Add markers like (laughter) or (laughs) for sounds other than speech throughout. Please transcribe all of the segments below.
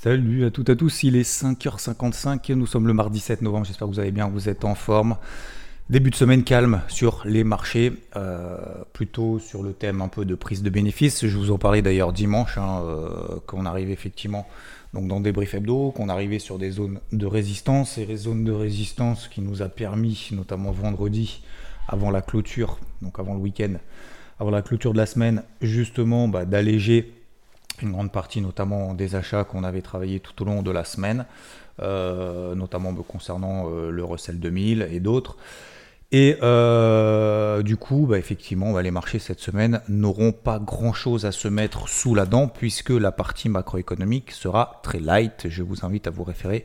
Salut à toutes et à tous, il est 5h55, nous sommes le mardi 7 novembre, j'espère que vous allez bien, vous êtes en forme. Début de semaine calme sur les marchés, euh, plutôt sur le thème un peu de prise de bénéfices. Je vous en parlais d'ailleurs dimanche, hein, euh, qu'on arrive effectivement donc dans des briefs hebdo, qu'on arrivait sur des zones de résistance, et les zones de résistance qui nous a permis, notamment vendredi, avant la clôture, donc avant le week-end, avant la clôture de la semaine, justement bah, d'alléger une grande partie notamment des achats qu'on avait travaillé tout au long de la semaine, euh, notamment concernant euh, le Russell 2000 et d'autres. Et euh, du coup, bah, effectivement, bah, les marchés cette semaine n'auront pas grand-chose à se mettre sous la dent puisque la partie macroéconomique sera très light. Je vous invite à vous référer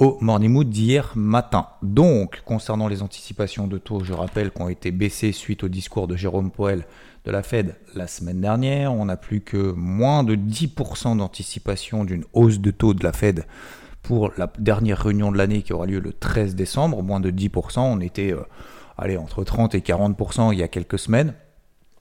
au Morning Mood d'hier matin. Donc, concernant les anticipations de taux, je rappelle qu'ont été baissées suite au discours de Jérôme Poel de la Fed la semaine dernière. On n'a plus que moins de 10% d'anticipation d'une hausse de taux de la Fed pour la dernière réunion de l'année qui aura lieu le 13 décembre. Moins de 10%. On était euh, entre 30 et 40% il y a quelques semaines.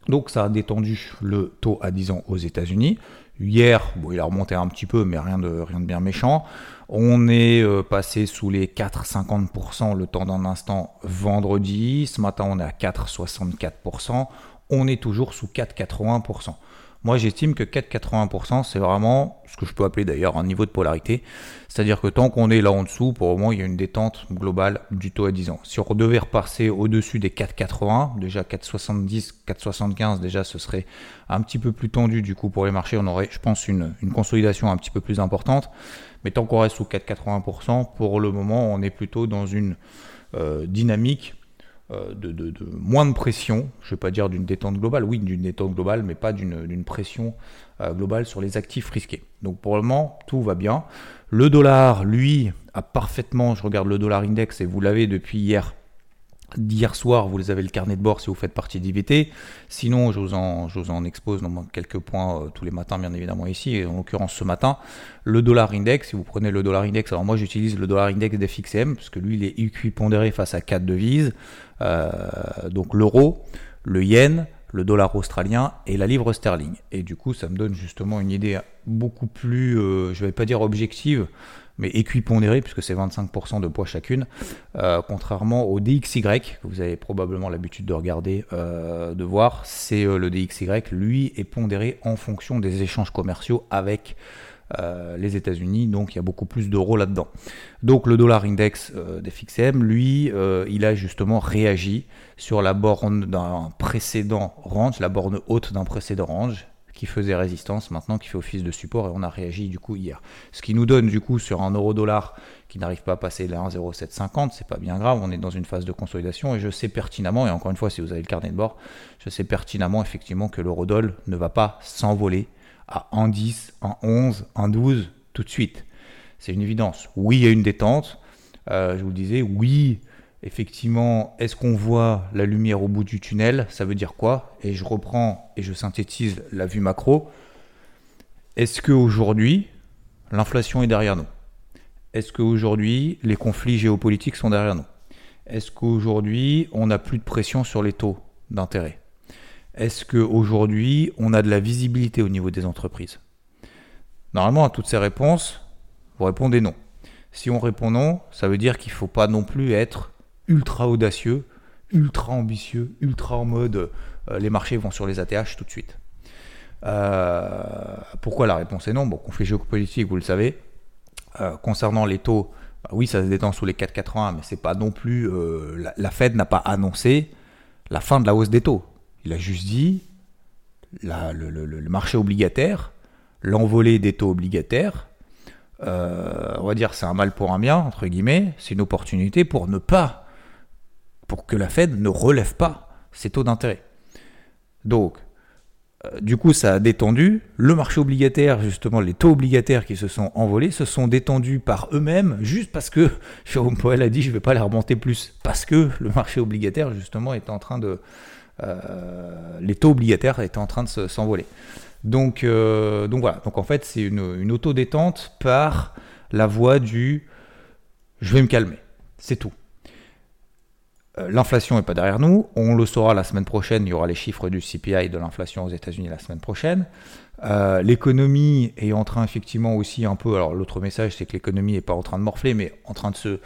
Donc ça a détendu le taux à 10 ans aux États-Unis. Hier, bon, il a remonté un petit peu, mais rien de bien méchant. On est euh, passé sous les 4,50% le temps d'un instant vendredi. Ce matin, on est à 4,64% on est toujours sous 4,81%. Moi, j'estime que 4,81%, c'est vraiment ce que je peux appeler d'ailleurs un niveau de polarité. C'est-à-dire que tant qu'on est là en dessous, pour le moment, il y a une détente globale du taux à 10 ans. Si on devait repasser au-dessus des 4,80, déjà 4,70, 4,75, déjà ce serait un petit peu plus tendu du coup pour les marchés. On aurait, je pense, une, consolidation un petit peu plus importante. Mais tant qu'on reste sous 4,80%, pour le moment, on est plutôt dans une euh, dynamique euh, de, moins de pression, je ne vais pas dire d'une détente globale, oui d'une détente globale, mais pas d'une pression euh, globale sur les actifs risqués. Donc pour le moment, tout va bien. Le dollar, lui, a parfaitement, je regarde le dollar index et vous l'avez depuis hier, d'hier soir, vous avez le carnet de bord si vous faites partie d'IVT. Sinon, je vous en, expose quelques points euh, tous les matins, bien évidemment ici, en l'occurrence ce matin. Le dollar index, si vous prenez le dollar index, alors moi j'utilise le dollar index d'FXM, parce que lui il est équipondéré face à quatre devises, euh, donc l'euro, le yen, le dollar australien et la livre sterling. Et du coup, ça me donne justement une idée beaucoup plus, euh, je ne vais pas dire objective, mais équipondérée, puisque c'est 25% de poids chacune, euh, contrairement au DXY, que vous avez probablement l'habitude de regarder, euh, de voir, c'est le DXY, lui, est pondéré en fonction des échanges commerciaux avec les États-Unis, donc il y a beaucoup plus d'euros là-dedans. Donc le dollar index des FXM, lui, il a justement réagi sur la borne d'un précédent range, la borne haute d'un précédent range, qui faisait résistance, maintenant qui fait office de support, et on a réagi du coup hier. Ce qui nous donne du coup sur un euro-dollar qui n'arrive pas à passer les 1,0750, c'est pas bien grave, on est dans une phase de consolidation, et je sais pertinemment, et encore une fois si vous avez le carnet de bord, je sais pertinemment effectivement que l'euro-dollar ne va pas s'envoler à 1,10, 1,11, 1,12 tout de suite. C'est une évidence. Oui, il y a une détente, euh, je vous le disais, oui, effectivement, est-ce qu'on voit la lumière au bout du tunnel? Ça veut dire quoi? Et je reprends et je synthétise la vue macro. Est-ce qu'aujourd'hui, l'inflation est derrière nous? Est-ce qu'aujourd'hui, les conflits géopolitiques sont derrière nous? Est-ce qu'aujourd'hui, on n'a plus de pression sur les taux d'intérêt? Est-ce qu'aujourd'hui, on a de la visibilité au niveau des entreprises? Normalement, à toutes ces réponses, vous répondez non. Si on répond non, ça veut dire qu'il ne faut pas non plus être ultra audacieux, ultra ambitieux, ultra en mode euh, les marchés vont sur les ATH tout de suite. Euh, pourquoi la réponse est non? Bon, conflit géopolitique, vous le savez. Euh, concernant les taux, bah oui, ça se détend sous les 4,81, mais c'est pas non plus. La, Fed n'a pas annoncé la fin de la hausse des taux. Il a juste dit le, marché obligataire, l'envolée des taux obligataires, on va dire c'est un mal pour un bien, entre guillemets, c'est une opportunité pour ne pas pour que la Fed ne relève pas ses taux d'intérêt. Donc, euh, du coup, ça a détendu. Le marché obligataire, justement, les taux obligataires qui se sont envolés, se sont détendus par eux-mêmes, juste parce que (laughs) Jérôme Powell a dit je ne vais pas les remonter plus. Parce que le marché obligataire, justement, est en train de. Euh, les taux obligataires étaient en train de s'envoler. Donc, euh, donc voilà. Donc en fait, c'est une, une auto-détente par la voie du je vais me calmer. C'est tout. Euh, l'inflation n'est pas derrière nous. On le saura la semaine prochaine. Il y aura les chiffres du CPI de l'inflation aux États-Unis la semaine prochaine. Euh, l'économie est en train effectivement aussi un peu. Alors l'autre message, c'est que l'économie n'est pas en train de morfler, mais en train de se.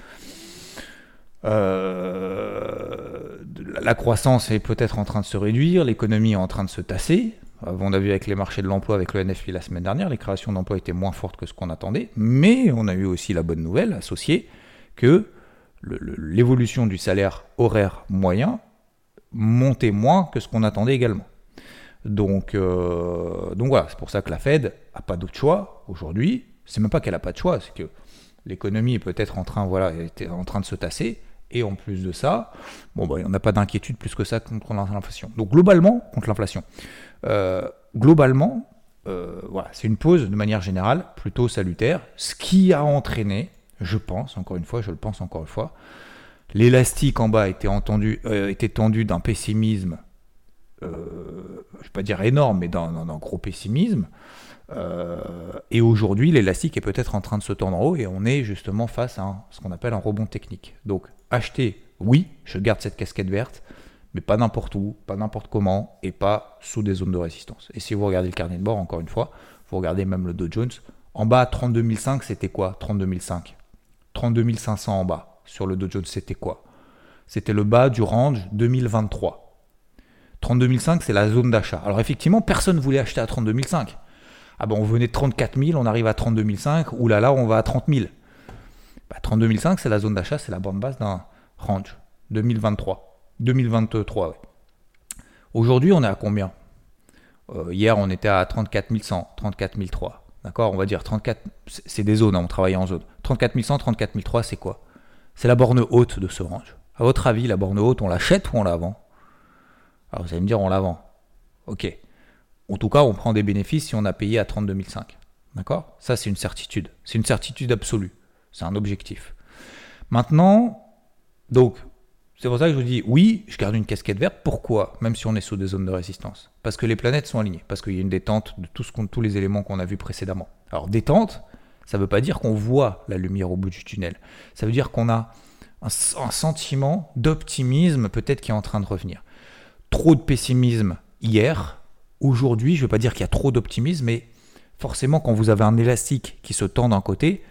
Euh, la croissance est peut-être en train de se réduire. L'économie est en train de se tasser. On a vu avec les marchés de l'emploi, avec le NFP la semaine dernière, les créations d'emplois étaient moins fortes que ce qu'on attendait. Mais on a eu aussi la bonne nouvelle associée que l'évolution du salaire horaire moyen montait moins que ce qu'on attendait également. Donc, euh, voilà, c'est pour ça que la Fed n'a pas d'autre choix aujourd'hui. C'est même pas qu'elle n'a pas de choix, c'est que l'économie est peut-être en train, voilà, était en train de se tasser. Et en plus de ça, bon, bah, on n'a pas d'inquiétude plus que ça contre l'inflation. Donc globalement, contre l'inflation. Euh, globalement, euh, voilà, c'est une pause de manière générale plutôt salutaire, ce qui a entraîné je pense, encore une fois, je le pense encore une fois. L'élastique en bas était, entendu, euh, tendu d'un pessimisme, euh, je ne vais pas dire énorme, mais d'un gros pessimisme. Euh, et aujourd'hui, l'élastique est peut-être en train de se tendre en haut et on est justement face à ce qu'on appelle un rebond technique. Donc, acheter, oui, je garde cette casquette verte, mais pas n'importe où, pas n'importe comment et pas sous des zones de résistance. Et si vous regardez le carnet de bord, encore une fois, vous regardez même le Dow Jones, en bas, 32 500, c'était quoi? 32 500 32 500 en bas. Sur le Dow Jones, c'était quoi? C'était le bas du range 2023. 32 500, c'est la zone d'achat. Alors effectivement, personne ne voulait acheter à 32 500. Ah ben on venait de 34 000, on arrive à 32 500, ou là là, on va à 30 000. Bah, 32 500, c'est la zone d'achat, c'est la bande basse d'un range 2023. 2023, ouais. Aujourd'hui, on est à combien? Euh, Hier, on était à 34 100, 34 300. D'accord On va dire 34, c'est des zones, hein, on travaille en zone. 34 100, 34 300, c'est quoi? C'est la borne haute de ce range. À votre avis, la borne haute, on l'achète ou on la vend? Alors vous allez me dire, on la vend. Ok. En tout cas, on prend des bénéfices si on a payé à 32 500. D'accord? Ça, c'est une certitude. C'est une certitude absolue. C'est un objectif. Maintenant, donc, c'est pour ça que je vous dis, oui, je garde une casquette verte. Pourquoi? Même si on est sous des zones de résistance. Parce que les planètes sont alignées. Parce qu'il y a une détente de tous les éléments qu'on a vus précédemment. Alors, détente, ça ne veut pas dire qu'on voit la lumière au bout du tunnel. Ça veut dire qu'on a un, un sentiment d'optimisme peut-être qui est en train de revenir. Trop de pessimisme hier. Aujourd'hui, je ne veux pas dire qu'il y a trop d'optimisme, mais forcément, quand vous avez un élastique qui se tend d'un côté,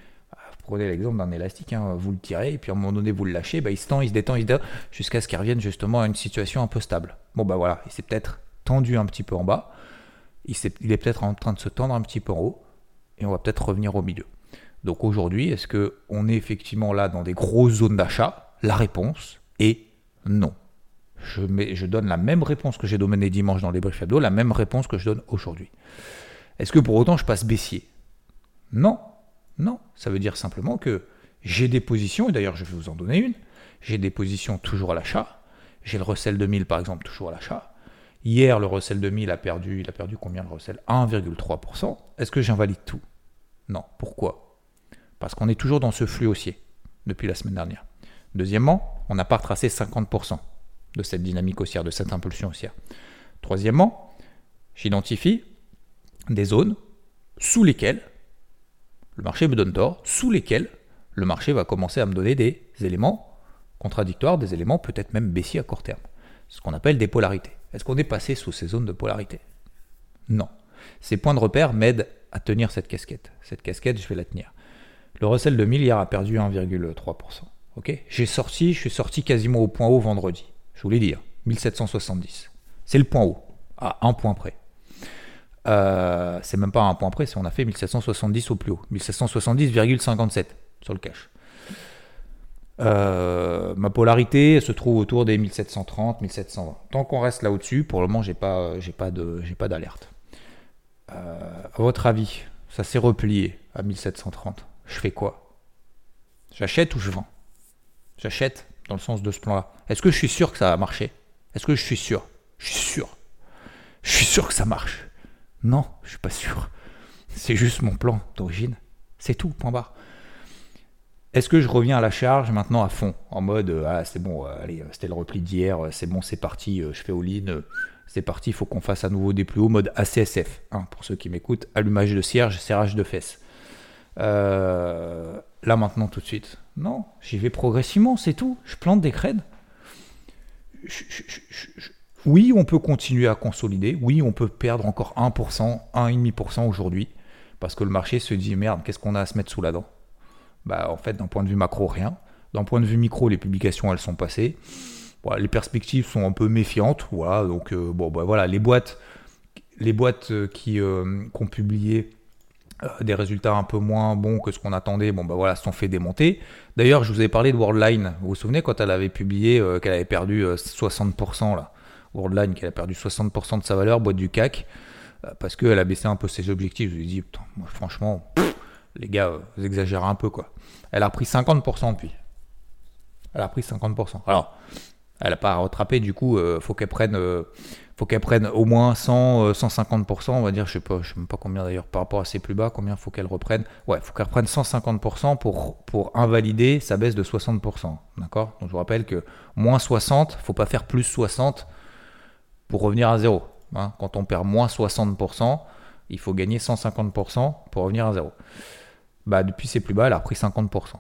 prenez l'exemple d'un élastique, hein, vous le tirez, et puis à un moment donné, vous le lâchez, bah, il se tend, il se détend, il se détend, jusqu'à ce qu'il revienne justement à une situation un peu stable. Bon, bah voilà, il s'est peut-être tendu un petit peu en bas, il, est, peut-être en train de se tendre un petit peu en haut, et on va peut-être revenir au milieu. Donc aujourd'hui, est-ce qu'on est effectivement là dans des grosses zones d'achat? La réponse est non. Je, je donne la même réponse que j'ai donnée dimanche dans les briefs hebdo, la même réponse que je donne aujourd'hui. Est-ce que pour autant je passe baissier? Non, non, ça veut dire simplement que j'ai des positions, et d'ailleurs je vais vous en donner une, j'ai des positions toujours à l'achat, j'ai le Russell 2000 par exemple toujours à l'achat. Hier, le Russell 2000 a perdu, il a perdu combien le Russell 1,3%. Est-ce que j'invalide tout? Non. Pourquoi? Parce qu'on est toujours dans ce flux haussier depuis la semaine dernière. Deuxièmement, on n'a pas retracé 50% de cette dynamique haussière, de cette impulsion haussière. Troisièmement, j'identifie des zones sous lesquelles le marché me donne tort, sous lesquels le marché va commencer à me donner des éléments contradictoires, des éléments peut-être même baissiers à court terme. Ce qu'on appelle des polarités. Est-ce qu'on est passé sous ces zones de polarité? Non. Ces points de repère m'aident à tenir cette casquette. Cette casquette, je vais la tenir. Le Russell 2000 hier a perdu 1,3%. Ok? J'ai sorti, je suis sorti quasiment au point haut vendredi. Je vous l'ai dit, 1770. C'est le point haut, à un point près. Euh, c'est même pas un point près, si on a fait 1770 au plus haut. 1770,57 sur le cash. Euh, ma polarité se trouve autour des 1730, 1720. Tant qu'on reste là au-dessus, pour le moment, j'ai pas, j'ai pas d'alerte. Euh, à votre avis, ça s'est replié à 1730. Je fais quoi? J'achète ou je vends? J'achète dans le sens de ce plan-là. Est-ce que je suis sûr que ça va marcher Est-ce que je suis sûr? Je suis sûr. Je suis sûr que ça marche. Non, je suis pas sûr. C'est juste mon plan d'origine. C'est tout, point barre. Est-ce que je reviens à la charge maintenant à fond En mode, euh, ah c'est bon, euh, allez, c'était le repli d'hier, euh, c'est bon, c'est parti, je fais all-in, c'est parti, il faut qu'on fasse à nouveau des plus hauts, mode ACSF. Hein, pour ceux qui m'écoutent, allumage de cierge, serrage de fesses. là maintenant tout de suite. Non, j'y vais progressivement, c'est tout. Je plante des crèdes. Oui, on peut continuer à consolider. Oui, on peut perdre encore 1%, 1,5% aujourd'hui. Parce que le marché se dit merde, qu'est-ce qu'on a à se mettre sous la dent? Bah, en fait, d'un point de vue macro, rien. D'un point de vue micro, les publications, elles sont passées. les perspectives sont un peu méfiantes. Voilà, donc, euh, bon, bah, voilà, les boîtes, euh, qui, euh, qui ont publié des résultats un peu moins bons que ce qu'on attendait, bon bah voilà, se sont fait démonter. D'ailleurs, je vous avais parlé de Worldline. Vous vous souvenez quand elle avait publié qu'elle avait perdu 60% là? Worldline qui a perdu 60% de sa valeur, boîte du CAC, euh, parce qu'elle a baissé un peu ses objectifs. Je lui ai dit, franchement, les gars, euh, vous exagérez un peu quoi. Elle a repris 50% depuis. Elle a repris 50%. Alors, elle n'a pas rattrapé, du coup, euh, faut qu'elle prenne, faut qu'elle prenne au moins 100, 150%, on va dire, je sais pas, sais même pas combien d'ailleurs par rapport à ses plus bas, combien faut qu'elle reprenne. Ouais, faut qu'elle reprenne 150% pour, pour invalider sa baisse de 60%. D'accord? Donc je vous rappelle que moins 60, faut pas faire plus 60 pour revenir à zéro. Hein. Quand on perd moins 60%, il faut gagner 150% pour revenir à zéro. Bah, depuis ses plus bas, elle a repris 50%.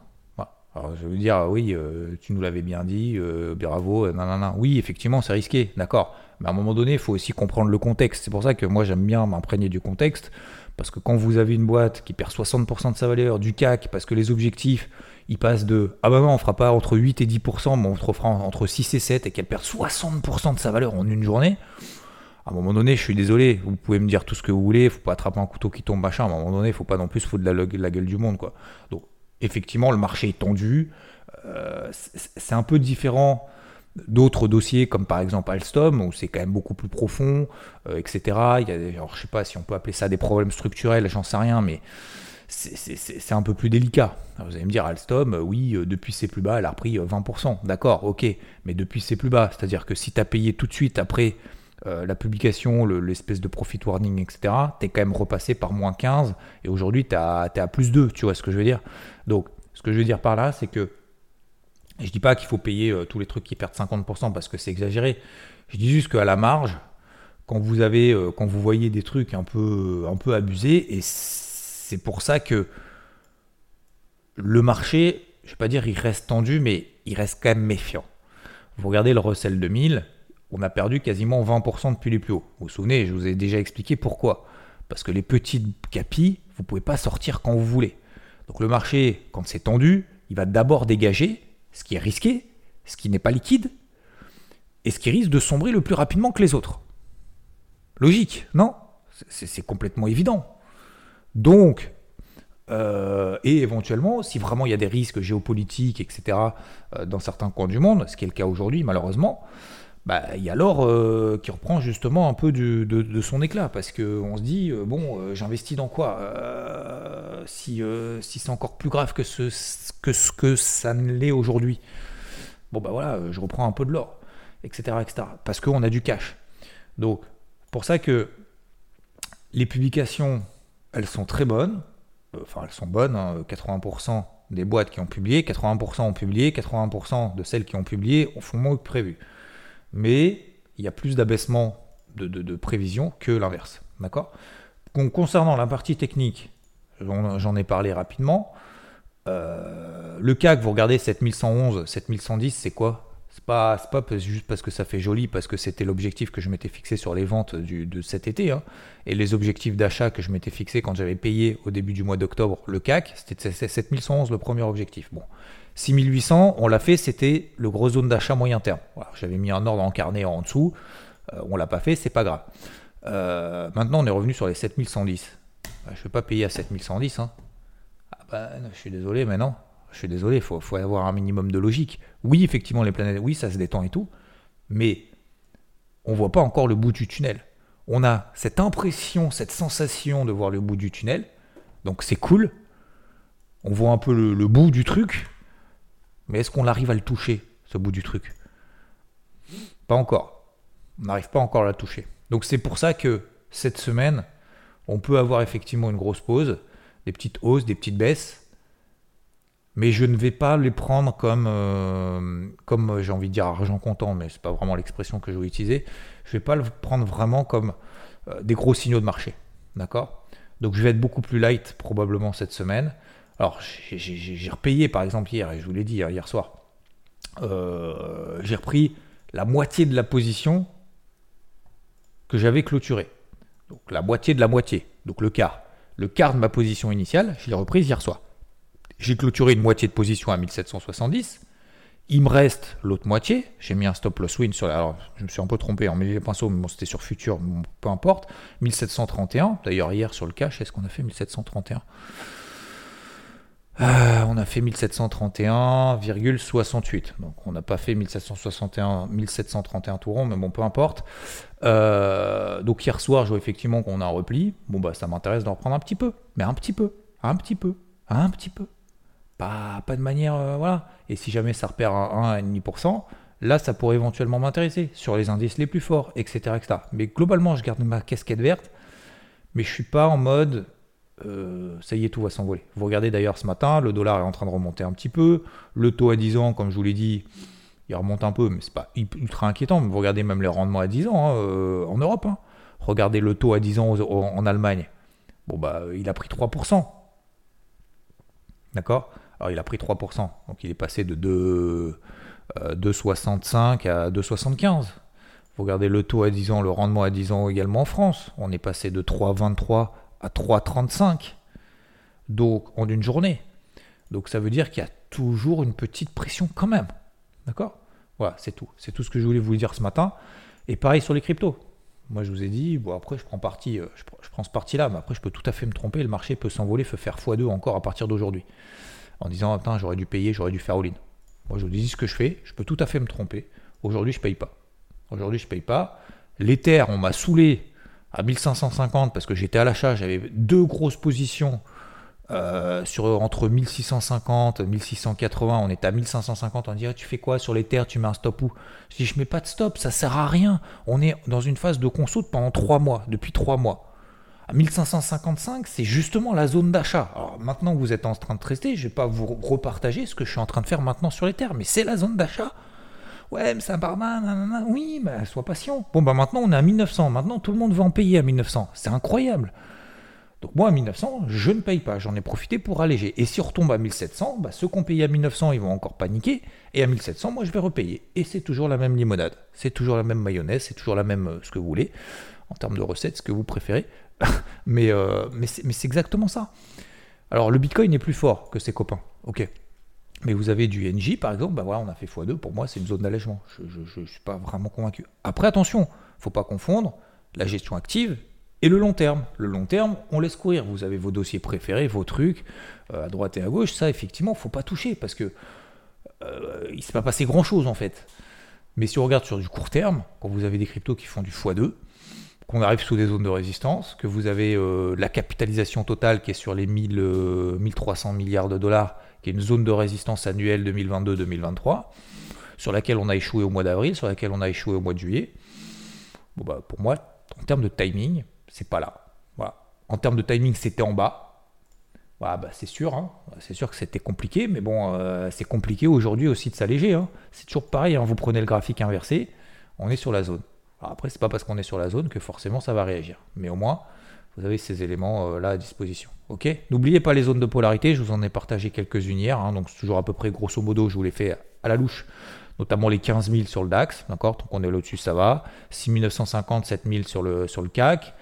Alors, je veux dire, oui, euh, tu nous l'avais bien dit, euh, bravo, euh, non. Oui, effectivement, c'est risqué, d'accord. Mais à un moment donné, il faut aussi comprendre le contexte. C'est pour ça que moi, j'aime bien m'imprégner du contexte. Parce que quand vous avez une boîte qui perd 60% de sa valeur, du CAC, parce que les objectifs, il passe de ah bah non, on fera pas entre 8 et 10%, mais on fera entre 6 et 7 et qu'elle perd 60% de sa valeur en une journée. À un moment donné, je suis désolé, vous pouvez me dire tout ce que vous voulez, faut pas attraper un couteau qui tombe machin, à un moment donné, faut pas non plus foutre de la, la, gueule du monde quoi. Donc effectivement, le marché est tendu, euh, c'est un peu différent d'autres dossiers comme par exemple Alstom où c'est quand même beaucoup plus profond, euh, etc. Il y a, alors, je sais pas si on peut appeler ça des problèmes structurels, j'en sais rien, mais c'est un peu plus délicat. vous allez me dire, Alstom, euh, oui, euh, depuis ses plus bas, elle a repris 20%. Euh, D'accord, ok, mais depuis ses plus bas, c'est-à-dire que si tu as payé tout de suite après la publication, l'espèce de profit warning, etc., tu es quand même repassé par moins 15 et aujourd'hui tu es, à plus 2, tu vois ce que je veux dire? Donc, ce que je veux dire par là, c'est que je dis pas qu'il faut payer tous les trucs qui perdent 50% parce que c'est exagéré. Je dis juste qu'à la marge, quand vous avez, quand vous voyez des trucs un peu, un peu abusés, et c'est pour ça que le marché, je ne vais pas dire il reste tendu, mais il reste quand même méfiant. Vous regardez le Russell 2000, on a perdu quasiment 20% depuis les plus hauts. Vous vous souvenez, je vous ai déjà expliqué pourquoi. Parce que les petites capis, vous ne pouvez pas sortir quand vous voulez. Donc le marché, quand c'est tendu, il va d'abord dégager ce qui est risqué, ce qui n'est pas liquide, et ce qui risque de sombrer le plus rapidement que les autres. Logique, non? C'est complètement évident. Donc, euh, et éventuellement, si vraiment il y a des risques géopolitiques, etc., euh, dans certains coins du monde, ce qui est le cas aujourd'hui malheureusement, bah, il y a l'or euh, qui reprend justement un peu de, son éclat, parce qu'on se dit, bon, j'investis dans quoi Si, si c'est encore plus grave que ce que, ça ne l'est aujourd'hui, bon bah voilà, je reprends un peu de l'or, etc., etc., parce qu'on a du cash. Donc, pour ça que les publications elles sont très bonnes. Enfin, elles sont bonnes. 80% hein. des boîtes qui ont publié, 80% ont publié, 80% de celles qui ont publié font moins que prévu. Mais il y a plus d'abaissement de, de, prévision que l'inverse. Concernant la partie technique, j'en ai parlé rapidement. Euh, le CAC, vous regardez 7111, 7110, c'est quoi? C'est pas, pas juste parce que ça fait joli, parce que c'était l'objectif que je m'étais fixé sur les ventes de cet été. Hein. Et les objectifs d'achat que je m'étais fixé quand j'avais payé au début du mois d'octobre le CAC, c'était 7111 le premier objectif. Bon, 6800, on l'a fait, c'était le gros zone d'achat moyen terme. j'avais mis un ordre en carnet en dessous, euh, on l'a pas fait, c'est pas grave. Euh, maintenant, on est revenu sur les 7110. Bah, je ne vais pas payer à 7110. Hein. Ah bah, je suis désolé, mais non je suis désolé, il faut, avoir un minimum de logique. Oui, effectivement, les planètes, oui, ça se détend et tout, mais on voit pas encore le bout du tunnel. On a cette impression, cette sensation de voir le bout du tunnel, donc c'est cool. On voit un peu le, bout du truc, mais est-ce qu'on arrive à le toucher, ce bout du truc? Pas encore. On n'arrive pas encore à le toucher. Donc c'est pour ça que cette semaine, on peut avoir effectivement une grosse pause, des petites hausses, des petites baisses, mais je ne vais pas les prendre comme, euh, comme euh, j'ai envie de dire argent comptant, mais c'est pas vraiment l'expression que je vais utiliser. Je vais pas le prendre vraiment comme euh, des gros signaux de marché, d'accord? Donc je vais être beaucoup plus light probablement cette semaine. Alors j'ai repayé par exemple hier, et je vous l'ai dit hier soir, j'ai repris la moitié de la position que j'avais clôturée. Donc la moitié de la moitié, donc le quart. Le quart de ma position initiale, je l'ai reprise hier soir. J'ai clôturé une moitié de position à 1770. Il me reste l'autre moitié. J'ai mis un stop loss win sur la. Alors, je me suis un peu trompé en mis les pinceaux, mais bon, c'était sur futur, peu importe. 1731. D'ailleurs, hier sur le cash, est-ce qu'on a fait 1731 euh, on a fait 1731,68. Donc on n'a pas fait 1761, 1731 tout rond, mais bon, peu importe. Euh, donc hier soir, je vois effectivement qu'on a un repli. Bon, bah ça m'intéresse d'en reprendre un petit peu. Mais un petit peu, un petit peu, un petit peu. Pas, pas de manière. Euh, voilà. Et si jamais ça repère à 1,5%, là, ça pourrait éventuellement m'intéresser sur les indices les plus forts, etc.. Mais globalement, je garde ma casquette verte. Mais je suis pas en mode euh, ça y est, tout va s'envoler. Vous regardez d'ailleurs ce matin, le dollar est en train de remonter un petit peu. Le taux à 10 ans, comme je vous l'ai dit, il remonte un peu, mais c'est pas ultra inquiétant. vous regardez même les rendements à 10 ans hein, euh, en Europe. Hein. Regardez le taux à 10 ans en Allemagne. Bon, bah, il a pris 3%. D'accord? Il a pris 3%. Donc, il est passé de 2,65 euh, à 2,75. Vous regardez le taux à 10 ans, le rendement à 10 ans également en France. On est passé de 3,23 à 3,35 donc en une journée. Donc ça veut dire qu'il y a toujours une petite pression quand même. D'accord? Voilà, c'est tout. C'est tout ce que je voulais vous dire ce matin. Et pareil sur les cryptos. Moi, je vous ai dit, bon, après, je prends, parti, euh, je, prends ce parti-là, mais après, je peux tout à fait me tromper. Le marché peut s'envoler, peut faire x2 encore à partir d'aujourd'hui. En disant, attends, j'aurais dû payer, j'aurais dû faire all-in. Moi, je vous dis ce que je fais. Je peux tout à fait me tromper. Aujourd'hui, je paye pas. Aujourd'hui, je paye pas. L'Ether, on m'a saoulé à 1550 parce que j'étais à l'achat, j'avais deux grosses positions euh, sur entre 1650 1680, on est à 1550, on dit ah, tu fais quoi sur les terres, tu mets un stop où? Je dis je mets pas de stop, ça sert à rien. On est dans une phase de conso pendant trois mois, depuis trois mois. À 1555, c'est justement la zone d'achat. Alors maintenant que vous êtes en train de rester, je vais pas vous repartager ce que je suis en train de faire maintenant sur les terres, mais c'est la zone d'achat. Ouais, mais c'est un barman, oui, mais sois patient. Bon, bah maintenant on est à 1900. Maintenant tout le monde veut en payer à 1900. C'est incroyable. Donc moi à 1900, je ne paye pas. J'en ai profité pour alléger. Et si on retombe à 1700, bah, ceux qui ont payé à 1900, ils vont encore paniquer. Et à 1700, moi je vais repayer. Et c'est toujours la même limonade. C'est toujours la même mayonnaise. C'est toujours la même euh, ce que vous voulez. En termes de recettes, ce que vous préférez. (laughs) mais euh, mais c'est exactement ça. Alors le Bitcoin est plus fort que ses copains. Ok. Mais vous avez du NJ, par exemple, bah voilà, on a fait x2, pour moi c'est une zone d'allègement. Je ne suis pas vraiment convaincu. Après, attention, faut pas confondre la gestion active et le long terme. Le long terme, on laisse courir. Vous avez vos dossiers préférés, vos trucs, euh, à droite et à gauche, ça effectivement, faut pas toucher, parce que euh, il ne s'est pas passé grand-chose en fait. Mais si on regarde sur du court terme, quand vous avez des cryptos qui font du x2, qu'on arrive sous des zones de résistance, que vous avez euh, la capitalisation totale qui est sur les 1000, 1300 milliards de dollars, qui est une zone de résistance annuelle 2022-2023, sur laquelle on a échoué au mois d'avril, sur laquelle on a échoué au mois de juillet. Bon bah, pour moi, en termes de timing, c'est pas là. Voilà. En termes de timing, c'était en bas. Voilà, bah, c'est sûr, hein. c'est sûr que c'était compliqué, mais bon, euh, c'est compliqué aujourd'hui aussi de s'alléger. Hein. C'est toujours pareil, hein. vous prenez le graphique inversé, on est sur la zone. Alors après, c'est pas parce qu'on est sur la zone que forcément ça va réagir. Mais au moins, vous avez ces éléments euh, à disposition. Ok? N'oubliez pas les zones de polarité, je vous en ai partagé quelques-unes hier, hein. donc c'est toujours à peu près grosso modo, je vous les fais à la louche, notamment les 15 000 sur le DAX, d'accord? Donc on est là-dessus, ça va. 6 950, 7 000 sur le, sur le CAC,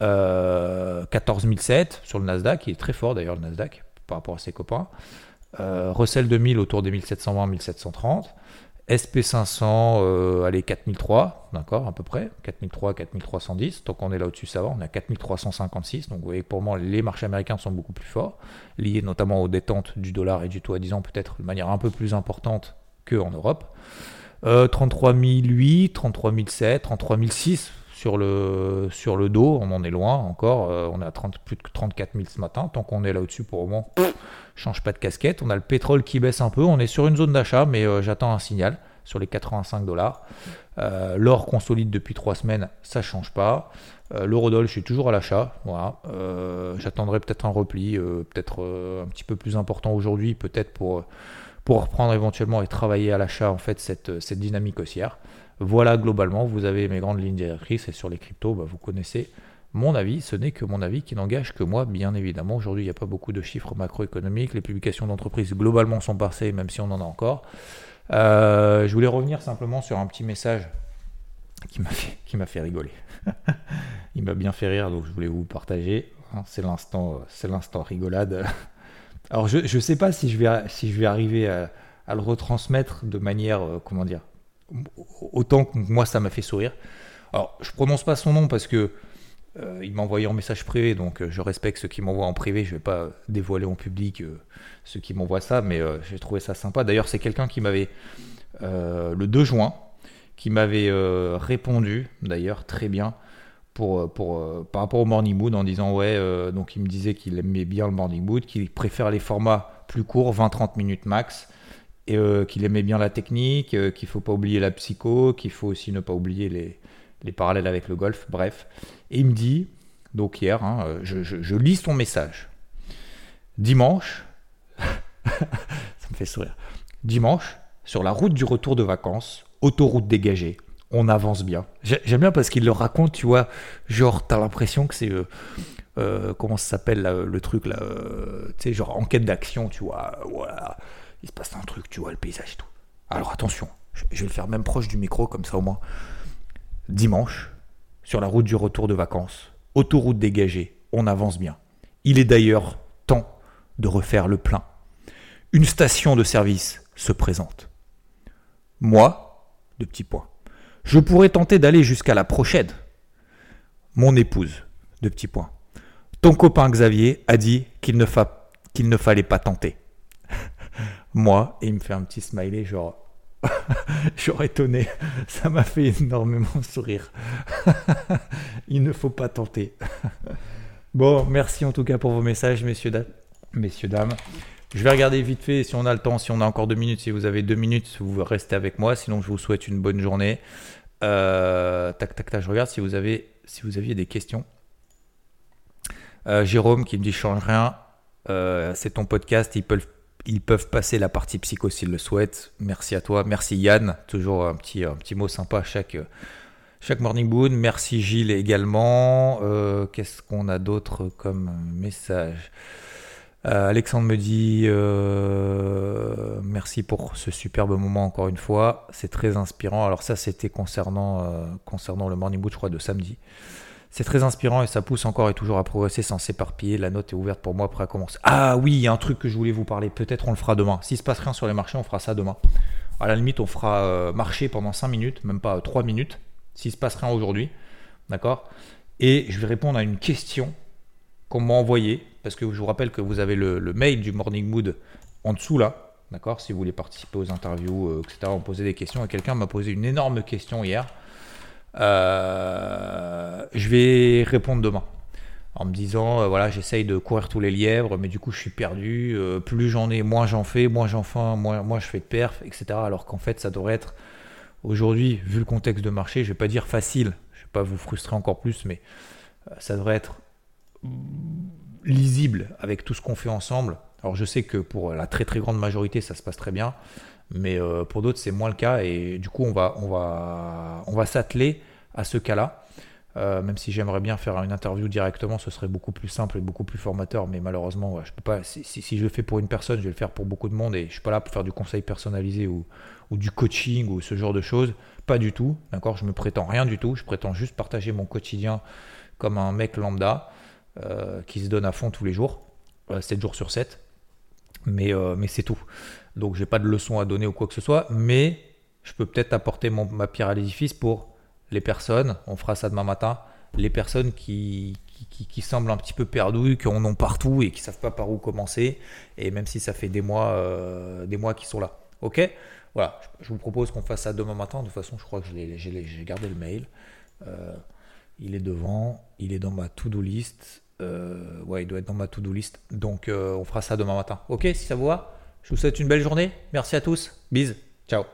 euh, 14 007 sur le Nasdaq, qui est très fort d'ailleurs le Nasdaq par rapport à ses copains. Euh, Russell 2000 autour des 1720, 1730. SP500, euh, allez, 4003, d'accord, à peu près, 4003, 4310, donc on est là au-dessus, ça va, on est à 4356, donc vous voyez pour moi, les marchés américains sont beaucoup plus forts, liés notamment aux détentes du dollar et du taux à 10 ans, peut-être de manière un peu plus importante qu'en Europe. Euh, 33 33 007, 33 006 sur le, dos, on en est loin encore, euh, on est à 30, plus de 34 000 ce matin, tant qu'on est là au-dessus pour le moment, change pas de casquette. On a le pétrole qui baisse un peu, on est sur une zone d'achat, mais euh, j'attends un signal sur les 85 dollars. Euh, l'or consolide depuis 3 semaines, ça change pas. L'eurodoll, je suis toujours à l'achat. Voilà. J'attendrai peut-être un repli, peut-être un petit peu plus important aujourd'hui, peut-être pour, pour reprendre éventuellement et travailler à l'achat en fait cette, cette dynamique haussière. Voilà, globalement, vous avez mes grandes lignes directrices et sur les cryptos, bah, vous connaissez mon avis. Ce n'est que mon avis qui n'engage que moi, bien évidemment. Aujourd'hui, il n'y a pas beaucoup de chiffres macroéconomiques. Les publications d'entreprises, globalement, sont passées, même si on en a encore. je voulais revenir simplement sur un petit message qui m'a fait, qui m'a fait rigoler. (laughs) Il m'a bien fait rire, donc je voulais vous partager. Hein, c'est l'instant, c'est l'instant rigolade. (laughs) Alors je ne sais pas si je vais, si je vais arriver à, le retransmettre de manière, comment dire, autant que moi ça m'a fait sourire. Alors je prononce pas son nom parce que euh, il m'a envoyé en message privé, donc euh, je respecte ceux qui m'envoient en privé. Je vais pas dévoiler en public euh, ceux qui m'envoient ça, mais j'ai trouvé ça sympa. D'ailleurs, c'est quelqu'un qui m'avait le 2 juin, qui m'avait répondu, d'ailleurs très bien, pour, pour, par rapport au Morning Mood en disant ouais, donc il me disait qu'il aimait bien le Morning Mood, qu'il préfère les formats plus courts, 20-30 minutes max, et qu'il aimait bien la technique, qu'il faut pas oublier la psycho, qu'il faut aussi ne pas oublier les, les parallèles avec le golf, bref. Et il me dit, donc hier, hein, euh, je, lis son message. Dimanche, (laughs) ça me fait sourire. Dimanche, sur la route du retour de vacances, autoroute dégagée, on avance bien. J'aime bien parce qu'il le raconte, tu vois, genre, t'as l'impression que c'est. Euh, euh, comment ça s'appelle le truc là Tu sais, genre enquête d'action, tu vois. Voilà. Il se passe un truc, tu vois, le paysage et tout. Alors attention, je vais le faire même proche du micro, comme ça au moins dimanche, sur la route du retour de vacances, autoroute dégagée, on avance bien. Il est d'ailleurs temps de refaire le plein. Une station de service se présente. Moi, de petits points, je pourrais tenter d'aller jusqu'à la prochaine. Mon épouse, de petits points. Ton copain Xavier a dit qu'il ne, qu'il ne fallait pas tenter. Moi, et il me fait un petit smiley genre (laughs) J'aurais étonné. (laughs) Ça m'a fait énormément sourire. (laughs) Il ne faut pas tenter. bon, merci en tout cas pour vos messages, messieurs, dames. messieurs, dames. Je vais regarder vite fait si on a le temps, si on a encore deux minutes. Si vous avez deux minutes, vous restez avec moi. Sinon, je vous souhaite une bonne journée. Euh, tac, tac, tac. Je regarde si vous avez, si vous aviez des questions. Euh, Jérôme qui me dit change rien. Euh, c'est ton podcast. Ils peuvent ils peuvent passer la partie psycho s'ils le souhaitent. Merci à toi. Merci Yann. Toujours un petit, un petit mot sympa chaque, chaque Morning Boon. Merci Gilles également. Euh, qu'est-ce qu'on a d'autre comme message? Euh, Alexandre me dit euh, merci pour ce superbe moment encore une fois. C'est très inspirant. Alors ça c'était concernant, concernant le Morning Boot je crois de samedi. C'est très inspirant et ça pousse encore et toujours à progresser sans s'éparpiller. La note est ouverte pour moi, prêt à commencer. Ah oui, il y a un truc que je voulais vous parler. Peut-être on le fera demain. S'il se passe rien sur les marchés, on fera ça demain. À la limite, on fera euh, marcher pendant 5 minutes, même pas 3 minutes. S'il se passe rien aujourd'hui. D'accord? Et je vais répondre à une question qu'on m'a envoyée. Parce que je vous rappelle que vous avez le, mail du Morning Mood en dessous là. D'accord? Si vous voulez participer aux interviews, euh, etc., on posait des questions. Et quelqu'un m'a posé une énorme question hier. Euh, je vais répondre demain en me disant euh, voilà j'essaye de courir tous les lièvres mais du coup je suis perdu. Euh, plus j'en ai moins j'en fais moins j'en fais moins moi je fais de perf etc alors qu'en fait ça devrait être aujourd'hui vu le contexte de marché je vais pas dire facile je vais pas vous frustrer encore plus mais ça devrait être lisible avec tout ce qu'on fait ensemble. Alors je sais que pour la très très grande majorité ça se passe très bien mais euh, pour d'autres, c'est moins le cas. Et du coup, on va, on va, on va s'atteler à ce cas-là. Euh, même si j'aimerais bien faire une interview directement, ce serait beaucoup plus simple et beaucoup plus formateur. Mais malheureusement, je peux pas. Si, je le fais pour une personne, je vais le faire pour beaucoup de monde. Et je suis pas là pour faire du conseil personnalisé ou, ou du coaching ou ce genre de choses. Pas du tout. D'accord? Je me prétends rien du tout. Je prétends juste partager mon quotidien comme un mec lambda euh, qui se donne à fond tous les jours, 7 jours sur 7. Mais, mais c'est tout. Donc j'ai pas de leçon à donner ou quoi que ce soit, mais je peux peut-être apporter ma pierre à l'édifice pour les personnes, on fera ça demain matin, les personnes qui, qui, semblent un petit peu perdues, qui en ont partout et qui savent pas par où commencer, et même si ça fait des mois, euh, des mois sont là. Ok? Voilà, je vous propose qu'on fasse ça demain matin. De toute façon, je crois que j'ai gardé le mail. Euh, il est devant, il est dans ma to-do list. Euh, ouais, il doit être dans ma to-do list. Donc on fera ça demain matin. Ok, si ça vous va je vous souhaite une belle journée. Merci à tous. Bise. Ciao.